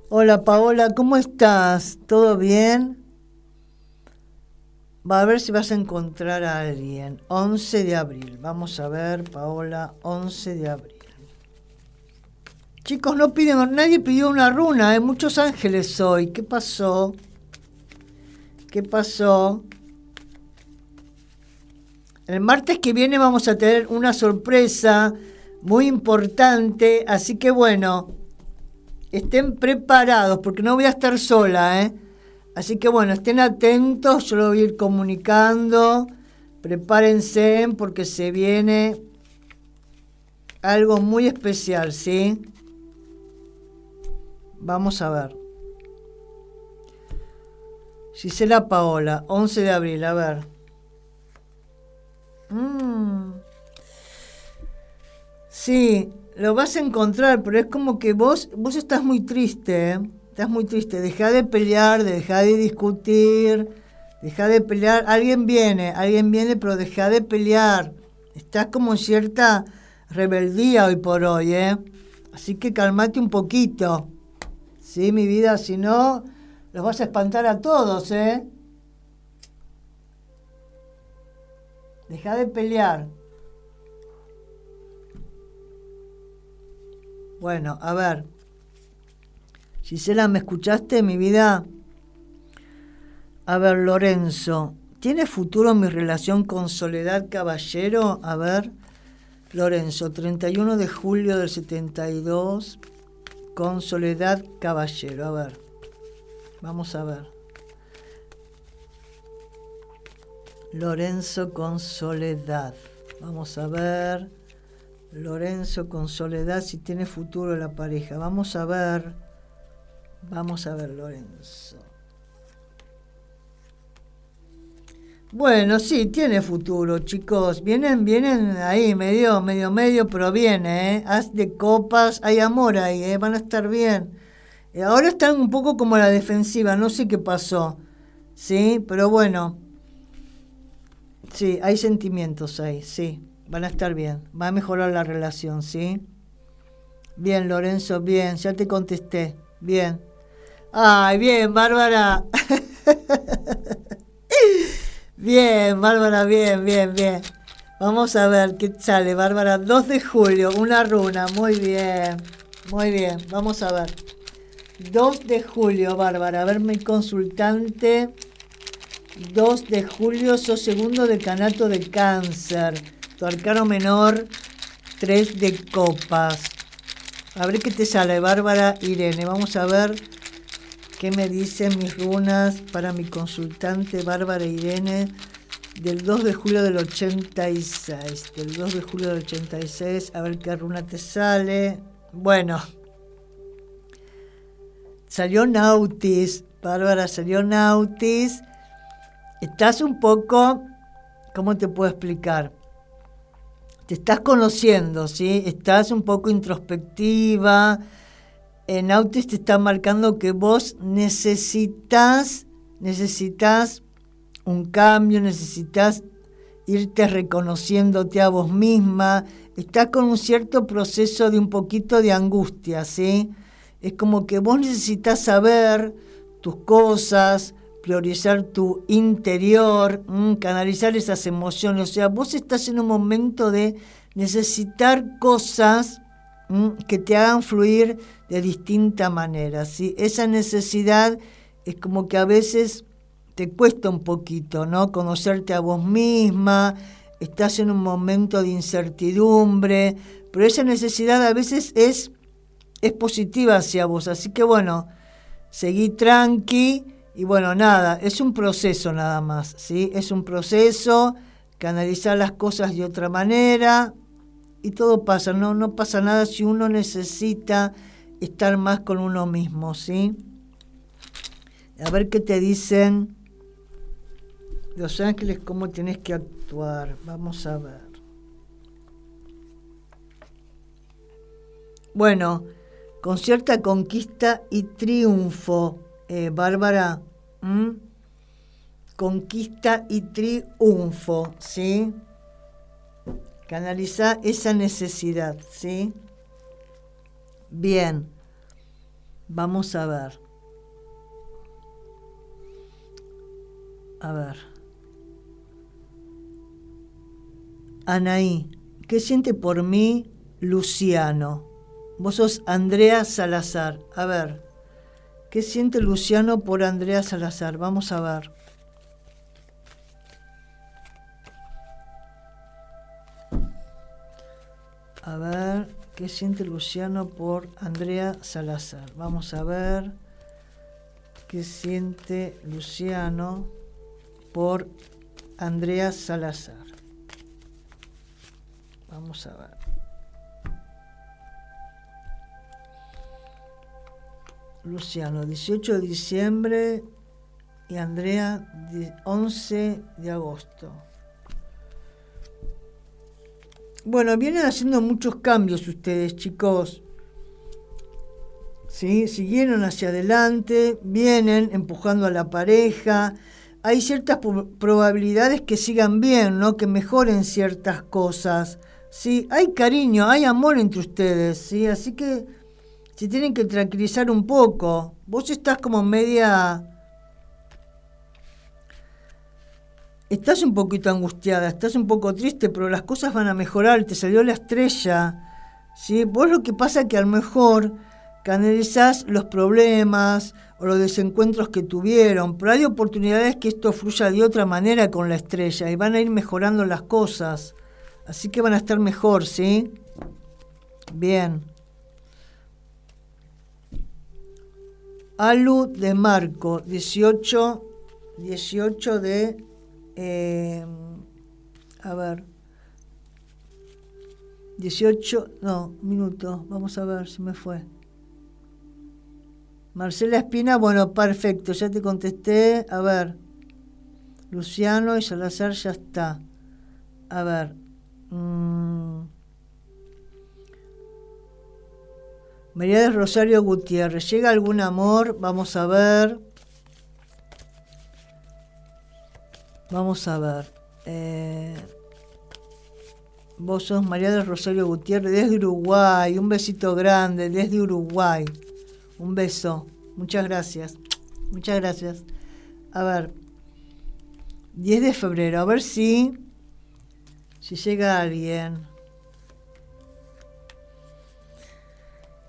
Hola Paola, ¿cómo estás? ¿Todo bien? Va a ver si vas a encontrar a alguien. 11 de abril. Vamos a ver, Paola, 11 de abril. Chicos, no piden, nadie pidió una runa, hay ¿eh? muchos ángeles hoy. ¿Qué pasó? ¿Qué pasó? El martes que viene vamos a tener una sorpresa muy importante, así que bueno, estén preparados, porque no voy a estar sola, ¿eh? Así que bueno, estén atentos, yo lo voy a ir comunicando, prepárense porque se viene algo muy especial, ¿sí? Vamos a ver. Gisela Paola, 11 de abril, a ver. Mm. Sí, lo vas a encontrar, pero es como que vos, vos estás muy triste, ¿eh? Estás muy triste. Deja de pelear, deja de discutir, deja de pelear. Alguien viene, alguien viene, pero deja de pelear. Estás como en cierta rebeldía hoy por hoy, ¿eh? Así que calmate un poquito. Sí, mi vida, si no, los vas a espantar a todos, ¿eh? Deja de pelear. Bueno, a ver. Gisela, ¿me escuchaste, mi vida? A ver, Lorenzo, ¿tiene futuro mi relación con Soledad Caballero? A ver, Lorenzo, 31 de julio del 72, con Soledad Caballero. A ver, vamos a ver. Lorenzo con Soledad. Vamos a ver. Lorenzo con Soledad, si tiene futuro la pareja. Vamos a ver. Vamos a ver, Lorenzo. Bueno, sí, tiene futuro, chicos. Vienen, vienen ahí, medio, medio, medio, pero viene, ¿eh? Haz de copas, hay amor ahí, ¿eh? Van a estar bien. Eh, ahora están un poco como la defensiva, no sé qué pasó. Sí, pero bueno. Sí, hay sentimientos ahí, sí. Van a estar bien. Va a mejorar la relación, ¿sí? Bien, Lorenzo, bien. Ya te contesté. Bien. Ay, bien, Bárbara. Bien, Bárbara, bien, bien, bien. Vamos a ver qué sale, Bárbara. 2 de julio, una runa. Muy bien, muy bien. Vamos a ver. 2 de julio, Bárbara. A ver, mi consultante. 2 de julio, sos segundo decanato de cáncer. Tu arcano menor, 3 de copas. A ver qué te sale, Bárbara Irene. Vamos a ver qué me dicen mis runas para mi consultante Bárbara Irene del 2 de julio del 86. Del 2 de julio del 86. A ver qué runa te sale. Bueno. Salió Nautis. Bárbara, salió Nautis. Estás un poco... ¿Cómo te puedo explicar? te estás conociendo, ¿sí? Estás un poco introspectiva. En Autis te está marcando que vos necesitas, necesitas un cambio, necesitas irte reconociéndote a vos misma. Estás con un cierto proceso de un poquito de angustia, ¿sí? Es como que vos necesitas saber tus cosas, priorizar tu interior, mm, canalizar esas emociones. O sea, vos estás en un momento de necesitar cosas que te hagan fluir de distinta manera. ¿sí? Esa necesidad es como que a veces te cuesta un poquito, ¿no? Conocerte a vos misma, estás en un momento de incertidumbre, pero esa necesidad a veces es, es positiva hacia vos. Así que bueno, seguí tranqui y bueno, nada, es un proceso nada más, ¿sí? Es un proceso, canalizar las cosas de otra manera y todo pasa, no, no pasa nada si uno necesita estar más con uno mismo, ¿sí? A ver qué te dicen los ángeles, cómo tienes que actuar. Vamos a ver. Bueno, con cierta conquista y triunfo eh, Bárbara, conquista y triunfo, ¿sí? Canaliza esa necesidad, ¿sí? Bien, vamos a ver. A ver. Anaí, ¿qué siente por mí Luciano? Vos sos Andrea Salazar. A ver. ¿Qué siente Luciano por Andrea Salazar? Vamos a ver. A ver, ¿qué siente Luciano por Andrea Salazar? Vamos a ver qué siente Luciano por Andrea Salazar. Vamos a ver. Luciano, 18 de diciembre y Andrea, 11 de agosto. Bueno, vienen haciendo muchos cambios ustedes, chicos. ¿Sí? Siguieron hacia adelante, vienen empujando a la pareja. Hay ciertas probabilidades que sigan bien, ¿no? Que mejoren ciertas cosas. Sí, hay cariño, hay amor entre ustedes, ¿sí? Así que se tienen que tranquilizar un poco. Vos estás como media... Estás un poquito angustiada, estás un poco triste, pero las cosas van a mejorar, te salió la estrella. ¿sí? Vos lo que pasa es que a lo mejor canalizás los problemas o los desencuentros que tuvieron, pero hay oportunidades que esto fluya de otra manera con la estrella y van a ir mejorando las cosas. Así que van a estar mejor, ¿sí? Bien. Alu de Marco, 18, 18 de... Eh, a ver. 18, no, minuto, vamos a ver si me fue. Marcela Espina, bueno, perfecto, ya te contesté. A ver. Luciano y Salazar ya está. A ver. Mm. María de Rosario Gutiérrez, ¿llega algún amor? Vamos a ver. Vamos a ver. Eh, vos sos María de Rosario Gutiérrez desde Uruguay. Un besito grande desde Uruguay. Un beso. Muchas gracias. Muchas gracias. A ver. 10 de febrero, a ver si, si llega alguien.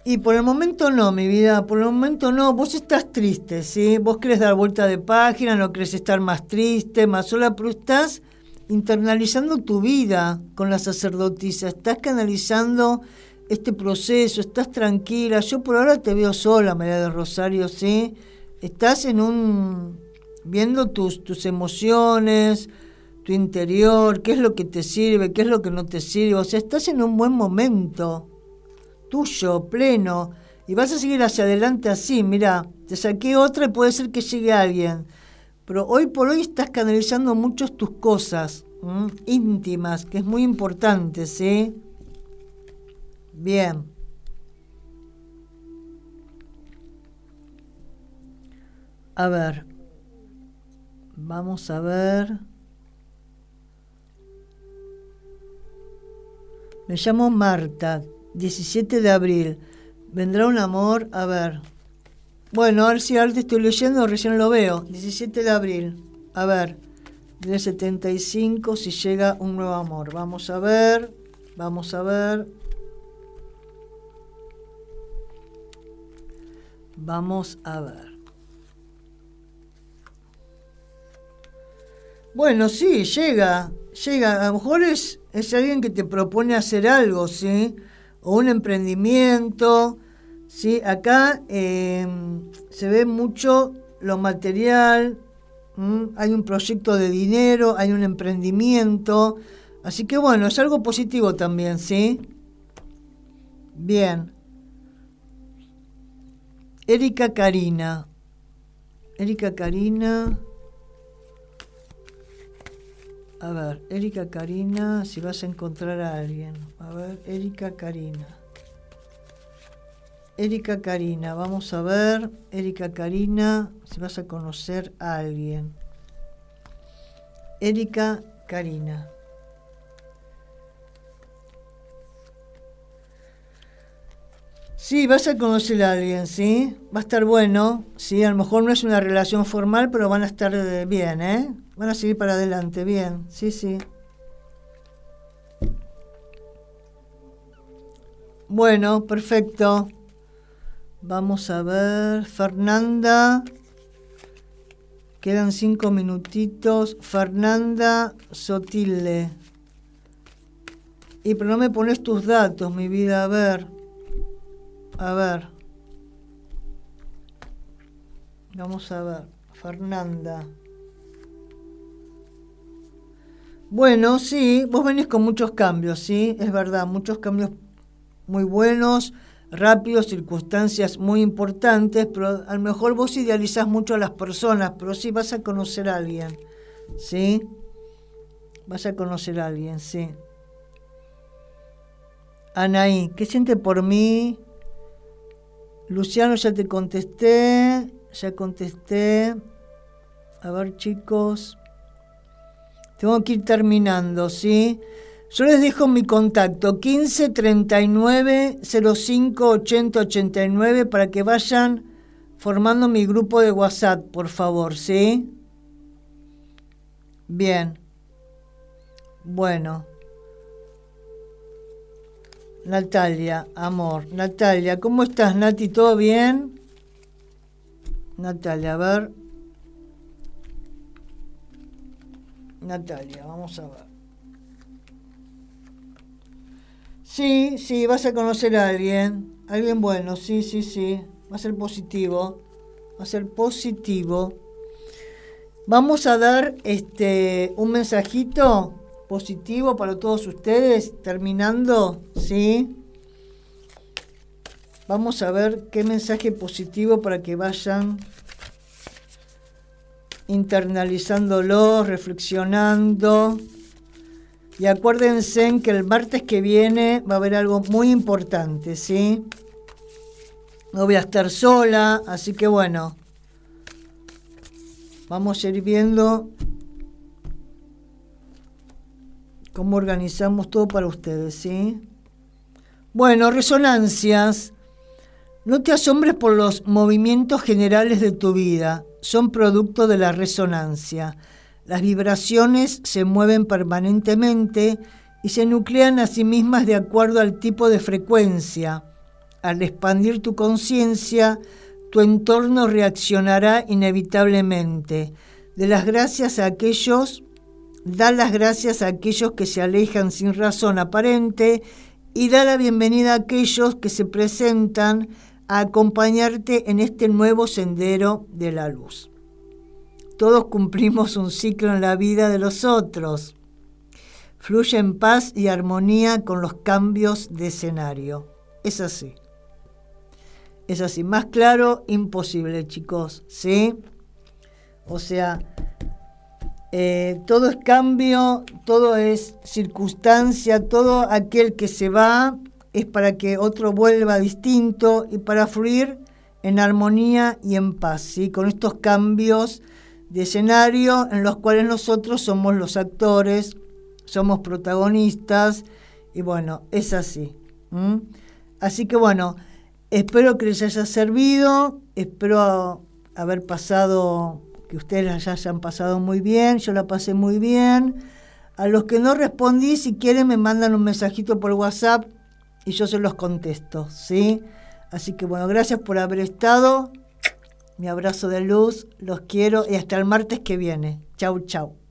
Y por el momento no, mi vida, por el momento no. Vos estás triste, ¿sí? Vos querés dar vuelta de página, no querés estar más triste, más sola, pero estás internalizando tu vida con la sacerdotisa, estás canalizando este proceso, estás tranquila. Yo por ahora te veo sola, María de Rosario, ¿sí? Estás en un. viendo tus, tus emociones, tu interior, qué es lo que te sirve, qué es lo que no te sirve. O sea, estás en un buen momento tuyo, pleno, y vas a seguir hacia adelante así, mira, te saqué otra y puede ser que llegue alguien. Pero hoy por hoy estás canalizando muchas tus cosas íntimas, que es muy importante, ¿sí? Bien. A ver. Vamos a ver. Me llamo Marta. 17 de abril. Vendrá un amor, a ver. Bueno, a ver si ahora te estoy leyendo, recién lo veo. 17 de abril. A ver, del 75, si llega un nuevo amor. Vamos a ver, vamos a ver. Vamos a ver. Bueno, sí, llega, llega. A lo mejor es, es alguien que te propone hacer algo, ¿sí? O un emprendimiento. ¿sí? Acá em, se ve mucho lo material, hay un proyecto de dinero, hay un emprendimiento. Así que bueno, es algo positivo también, ¿sí? Bien. Erika Karina. Erika Karina. A ver, Erika Karina, si vas a encontrar a alguien. A ver, Erika Karina. Erika Karina, vamos a ver. Erika Karina, si vas a conocer a alguien. Erika Karina. Sí, vas a conocer a alguien, ¿sí? Va a estar bueno, sí, a lo mejor no es una relación formal, pero van a estar eh, bien, ¿eh? Van a seguir para adelante, bien, sí, sí. Bueno, perfecto. Vamos a ver, Fernanda. Quedan cinco minutitos. Fernanda Sotile. Y pero no me pones tus datos, mi vida, a ver. A ver. Vamos a ver. Fernanda. Bueno, sí, vos venís con muchos cambios, sí, es verdad, muchos cambios muy buenos, rápidos, circunstancias muy importantes, pero a lo mejor vos idealizás mucho a las personas, pero sí vas a conocer a alguien, ¿sí? Vas a conocer a alguien, sí. Anaí, ¿qué siente por mí? Luciano, ya te contesté, ya contesté. A ver, chicos. Tengo que ir terminando, ¿sí? Yo les dejo mi contacto 15 39 05 80 89 para que vayan formando mi grupo de WhatsApp, por favor, ¿sí? Bien. Bueno. Natalia, amor. Natalia, ¿cómo estás, Nati? ¿Todo bien? Natalia, a ver. Natalia, vamos a ver. Sí, sí, vas a conocer a alguien. Alguien bueno, sí, sí, sí. Va a ser positivo. Va a ser positivo. Vamos a dar este un mensajito positivo para todos ustedes, terminando, ¿sí? Vamos a ver qué mensaje positivo para que vayan internalizándolo, reflexionando. Y acuérdense que el martes que viene va a haber algo muy importante, ¿sí? No voy a estar sola, así que bueno, vamos a ir viendo cómo organizamos todo para ustedes, ¿sí? Bueno, resonancias. No te asombres por los movimientos generales de tu vida, son producto de la resonancia. Las vibraciones se mueven permanentemente y se nuclean a sí mismas de acuerdo al tipo de frecuencia. Al expandir tu conciencia, tu entorno reaccionará inevitablemente. De las gracias a aquellos, da las gracias a aquellos que se alejan sin razón aparente y da la bienvenida a aquellos que se presentan a acompañarte en este nuevo sendero de la luz. Todos cumplimos un ciclo en la vida de los otros. Fluye en paz y armonía con los cambios de escenario. Es así. Es así. Más claro, imposible, chicos. ¿Sí? O sea, eh, todo es cambio, todo es circunstancia, todo aquel que se va es para que otro vuelva distinto y para fluir en armonía y en paz, ¿sí? con estos cambios de escenario en los cuales nosotros somos los actores, somos protagonistas y bueno, es así. Así que bueno, espero que les haya servido, espero haber pasado que ustedes ya hayan pasado muy bien, yo la pasé muy bien. A los que no respondí, si quieren me mandan un mensajito por WhatsApp y yo se los contesto, ¿sí? Así que bueno, gracias por haber estado. Mi abrazo de luz, los quiero y hasta el martes que viene. Chau, chau.